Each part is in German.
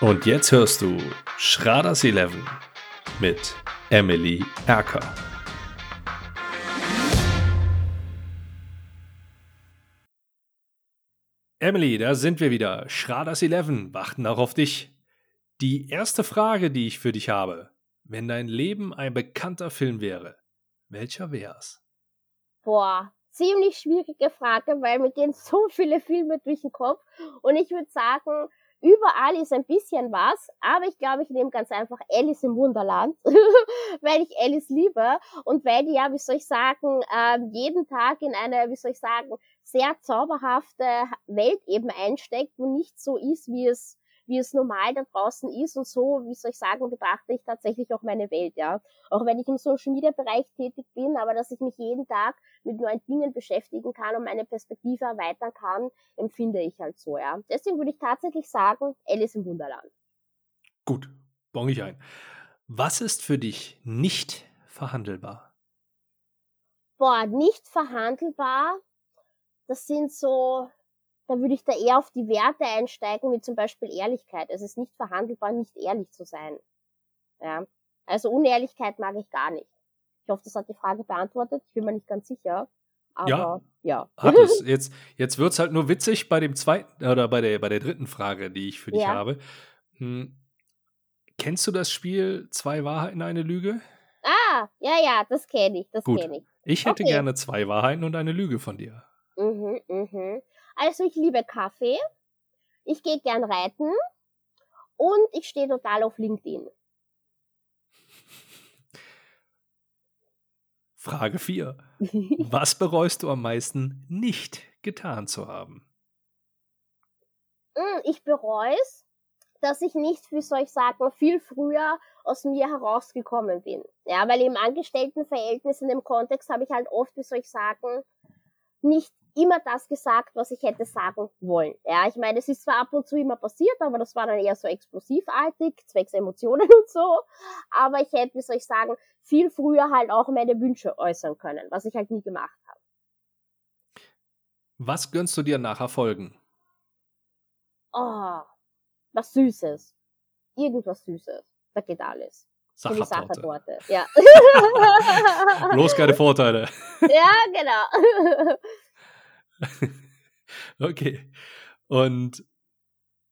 Und jetzt hörst du Schraders 11 mit Emily Erker. Emily, da sind wir wieder. Schraders 11 warten auch auf dich. Die erste Frage, die ich für dich habe. Wenn dein Leben ein bekannter Film wäre, welcher wär's? Boah, ziemlich schwierige Frage, weil mir gehen so viele Filme durch den Kopf. Und ich würde sagen, Überall ist ein bisschen was, aber ich glaube, ich nehme ganz einfach Alice im Wunderland, weil ich Alice liebe. Und weil die ja, wie soll ich sagen, äh, jeden Tag in eine, wie soll ich sagen, sehr zauberhafte Welt eben einsteckt, wo nicht so ist, wie es wie es normal da draußen ist und so, wie soll ich sagen, betrachte ich tatsächlich auch meine Welt, ja. Auch wenn ich im Social Media Bereich tätig bin, aber dass ich mich jeden Tag mit neuen Dingen beschäftigen kann und meine Perspektive erweitern kann, empfinde ich halt so, ja. Deswegen würde ich tatsächlich sagen, Alice im Wunderland. Gut, bong ich ein. Was ist für dich nicht verhandelbar? Boah, nicht verhandelbar, das sind so da würde ich da eher auf die Werte einsteigen, wie zum Beispiel Ehrlichkeit. Es ist nicht verhandelbar, nicht ehrlich zu sein. Ja. Also Unehrlichkeit mag ich gar nicht. Ich hoffe, das hat die Frage beantwortet. Ich bin mir nicht ganz sicher. Aber ja. ja. Hat es. Jetzt, jetzt wird es halt nur witzig bei dem zweiten oder bei der, bei der dritten Frage, die ich für dich ja. habe. Hm. Kennst du das Spiel Zwei Wahrheiten, eine Lüge? Ah, ja, ja, das kenne ich. Das kenne ich. Ich hätte okay. gerne zwei Wahrheiten und eine Lüge von dir. Mhm, mhm. Also ich liebe Kaffee, ich gehe gern reiten und ich stehe total auf LinkedIn. Frage 4. Was bereust du am meisten nicht getan zu haben? Hm, ich bereue es, dass ich nicht, wie soll ich sagen, viel früher aus mir herausgekommen bin. Ja, weil im Angestelltenverhältnis in dem Kontext habe ich halt oft, wie soll ich sagen, nicht immer das gesagt, was ich hätte sagen wollen. Ja, ich meine, es ist zwar ab und zu immer passiert, aber das war dann eher so explosivartig, zwecks Emotionen und so. Aber ich hätte, wie soll ich sagen, viel früher halt auch meine Wünsche äußern können, was ich halt nie gemacht habe. Was gönnst du dir nach Erfolgen? Oh, was Süßes. Irgendwas Süßes. Da geht alles. Sachertorte. Ja. Bloß keine Vorteile. ja, genau. okay. Und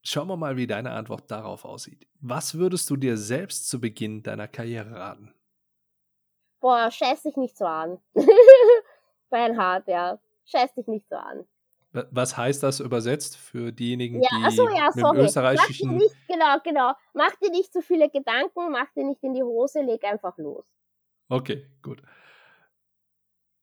schauen wir mal, wie deine Antwort darauf aussieht. Was würdest du dir selbst zu Beginn deiner Karriere raten? Boah, scheiß dich nicht so an. Beinhard, ja. Scheiß dich nicht so an. Was heißt das übersetzt für diejenigen, ja, die achso, ja, mit dem österreichischen... Mach dir nicht, genau, genau. Mach dir nicht zu viele Gedanken, mach dir nicht in die Hose, leg einfach los. Okay, gut.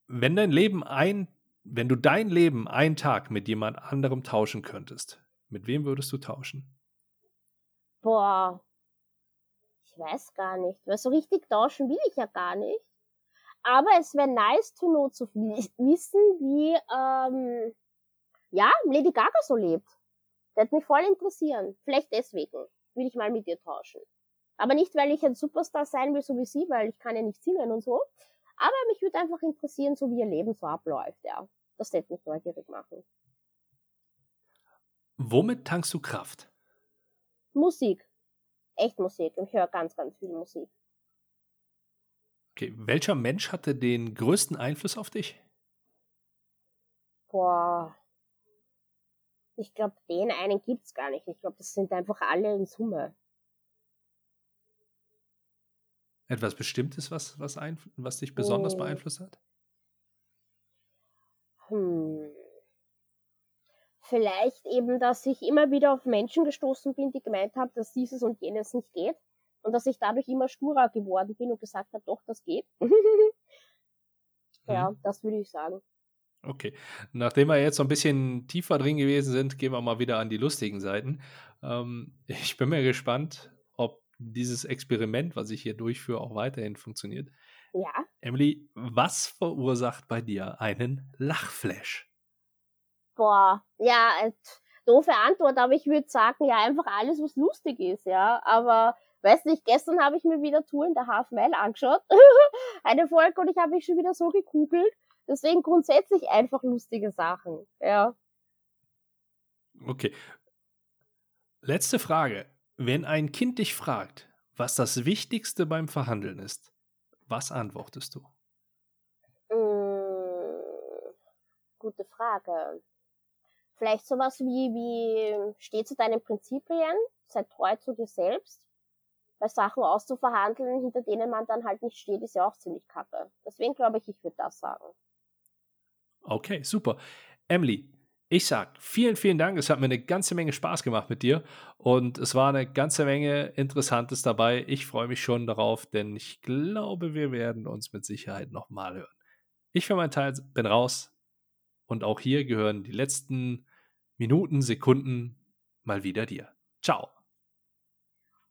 Wenn dein Leben ein wenn du dein Leben einen Tag mit jemand anderem tauschen könntest, mit wem würdest du tauschen? Boah, ich weiß gar nicht, weil so richtig tauschen will ich ja gar nicht. Aber es wäre nice to know zu wissen, wie ähm, ja Lady Gaga so lebt. Das würde mich voll interessieren. Vielleicht deswegen würde ich mal mit ihr tauschen. Aber nicht, weil ich ein Superstar sein will, so wie sie, weil ich kann ja nicht singen und so, aber mich würde einfach interessieren, so wie ihr Leben so abläuft, ja. Das wird mich neugierig machen. Womit tankst du Kraft? Musik. Echt Musik. Ich höre ganz, ganz viel Musik. Okay, welcher Mensch hatte den größten Einfluss auf dich? Boah. Ich glaube, den einen gibt es gar nicht. Ich glaube, das sind einfach alle in Summe. Etwas Bestimmtes, was, was, ein, was dich besonders oh. beeinflusst hat? Hm. Vielleicht eben, dass ich immer wieder auf Menschen gestoßen bin, die gemeint haben, dass dieses und jenes nicht geht. Und dass ich dadurch immer sturer geworden bin und gesagt habe, doch, das geht. ja, mhm. das würde ich sagen. Okay. Nachdem wir jetzt so ein bisschen tiefer drin gewesen sind, gehen wir mal wieder an die lustigen Seiten. Ähm, ich bin mir gespannt, dieses Experiment, was ich hier durchführe, auch weiterhin funktioniert. Ja. Emily, was verursacht bei dir einen Lachflash? Boah, ja, doofe Antwort, aber ich würde sagen, ja, einfach alles, was lustig ist, ja. Aber, weiß nicht, gestern habe ich mir wieder Tour in der Half Mile angeschaut. Eine Folge und ich habe mich schon wieder so gekugelt. Deswegen grundsätzlich einfach lustige Sachen, ja. Okay. Letzte Frage. Wenn ein Kind dich fragt, was das Wichtigste beim Verhandeln ist, was antwortest du? Mmh, gute Frage. Vielleicht sowas wie, wie steh zu deinen Prinzipien, sei treu zu dir selbst. Weil Sachen auszuverhandeln, hinter denen man dann halt nicht steht, ist ja auch ziemlich kacke. Deswegen glaube ich, ich würde das sagen. Okay, super. Emily, ich sag vielen, vielen Dank. Es hat mir eine ganze Menge Spaß gemacht mit dir und es war eine ganze Menge Interessantes dabei. Ich freue mich schon darauf, denn ich glaube, wir werden uns mit Sicherheit nochmal hören. Ich für meinen Teil bin raus und auch hier gehören die letzten Minuten, Sekunden mal wieder dir. Ciao.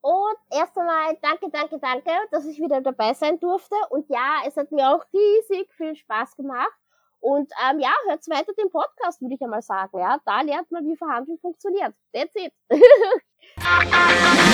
Und erst einmal danke, danke, danke, dass ich wieder dabei sein durfte. Und ja, es hat mir auch riesig viel Spaß gemacht. Und ähm, ja, hört weiter den Podcast, würde ich einmal sagen. Ja, da lernt man, wie Verhandlung funktioniert. That's it.